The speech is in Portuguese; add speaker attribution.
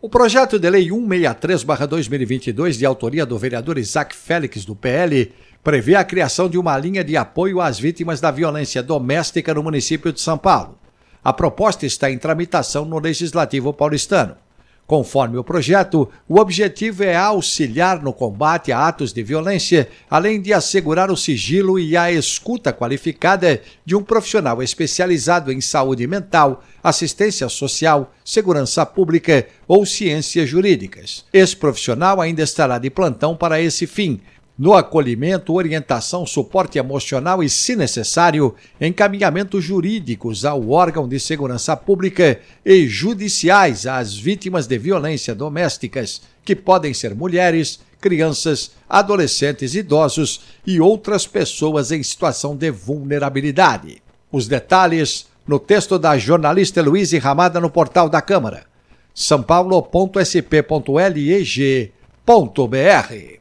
Speaker 1: O projeto de lei 163-2022, de autoria do vereador Isaac Félix, do PL, prevê a criação de uma linha de apoio às vítimas da violência doméstica no município de São Paulo. A proposta está em tramitação no Legislativo paulistano. Conforme o projeto, o objetivo é auxiliar no combate a atos de violência, além de assegurar o sigilo e a escuta qualificada de um profissional especializado em saúde mental, assistência social, segurança pública ou ciências jurídicas. Esse profissional ainda estará de plantão para esse fim, no acolhimento, orientação, suporte emocional e, se necessário, encaminhamentos jurídicos ao órgão de segurança pública e judiciais às vítimas de violência domésticas, que podem ser mulheres, crianças, adolescentes, idosos e outras pessoas em situação de vulnerabilidade. Os detalhes no texto da jornalista Luiz Ramada no portal da Câmara. sãopaulo.sp.leg.br